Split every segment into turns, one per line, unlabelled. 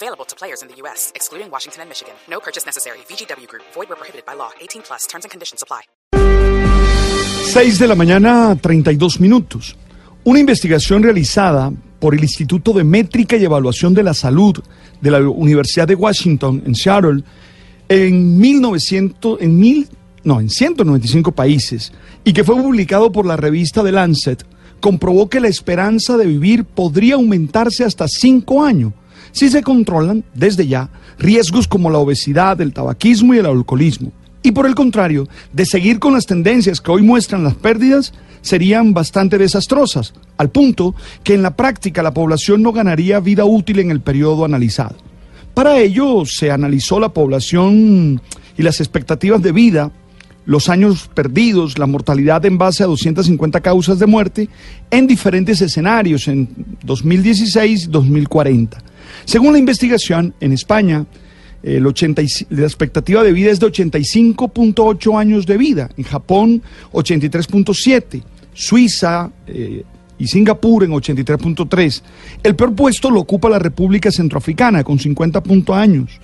Available to players in the U.S., excluding Washington and Michigan. No purchase necessary. VGW Group. Void where prohibited by law. 18 plus. Terms and conditions apply.
6 de la mañana, 32 minutos. Una investigación realizada por el Instituto de Métrica y Evaluación de la Salud de la Universidad de Washington en Seattle en 1900, en mil, no, en 195 países y que fue publicado por la revista The Lancet comprobó que la esperanza de vivir podría aumentarse hasta 5 años si se controlan desde ya riesgos como la obesidad, el tabaquismo y el alcoholismo. Y por el contrario, de seguir con las tendencias que hoy muestran las pérdidas, serían bastante desastrosas, al punto que en la práctica la población no ganaría vida útil en el periodo analizado. Para ello se analizó la población y las expectativas de vida, los años perdidos, la mortalidad en base a 250 causas de muerte en diferentes escenarios en 2016-2040. Según la investigación, en España, el 80 y- la expectativa de vida es de 85.8 años de vida, en Japón 83.7, Suiza eh, y Singapur en 83.3. El peor puesto lo ocupa la República Centroafricana con 50 punto años.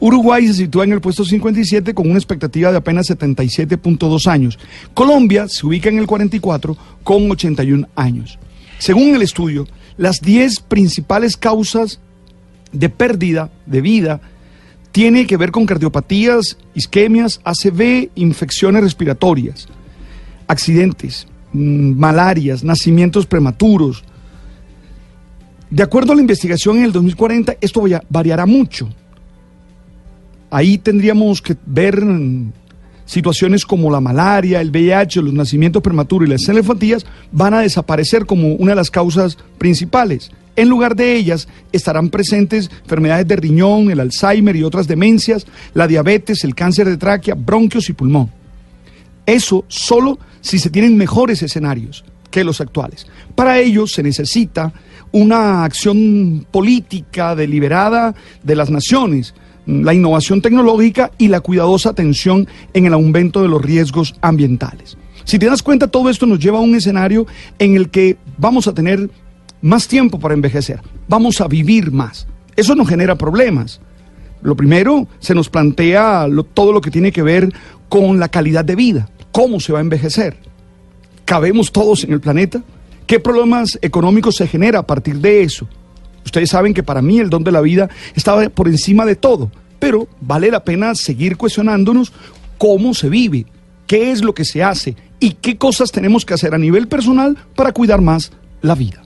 Uruguay se sitúa en el puesto 57 con una expectativa de apenas 77.2 años. Colombia se ubica en el 44 con 81 años. Según el estudio, las 10 principales causas de pérdida de vida tiene que ver con cardiopatías, isquemias, ACV, infecciones respiratorias, accidentes, mm, malarias, nacimientos prematuros. De acuerdo a la investigación en el 2040, esto variará mucho. Ahí tendríamos que ver mm, situaciones como la malaria, el VIH, los nacimientos prematuros y las celefatías van a desaparecer como una de las causas principales. En lugar de ellas estarán presentes enfermedades de riñón, el Alzheimer y otras demencias, la diabetes, el cáncer de tráquea, bronquios y pulmón. Eso solo si se tienen mejores escenarios que los actuales. Para ello se necesita una acción política deliberada de las naciones, la innovación tecnológica y la cuidadosa atención en el aumento de los riesgos ambientales. Si te das cuenta, todo esto nos lleva a un escenario en el que vamos a tener más tiempo para envejecer, vamos a vivir más. Eso nos genera problemas. Lo primero, se nos plantea todo lo que tiene que ver con la calidad de vida, cómo se va a envejecer. ¿Cabemos todos en el planeta? ¿Qué problemas económicos se genera a partir de eso? Ustedes saben que para mí el don de la vida estaba por encima de todo, pero vale la pena seguir cuestionándonos cómo se vive, qué es lo que se hace y qué cosas tenemos que hacer a nivel personal para cuidar más la vida.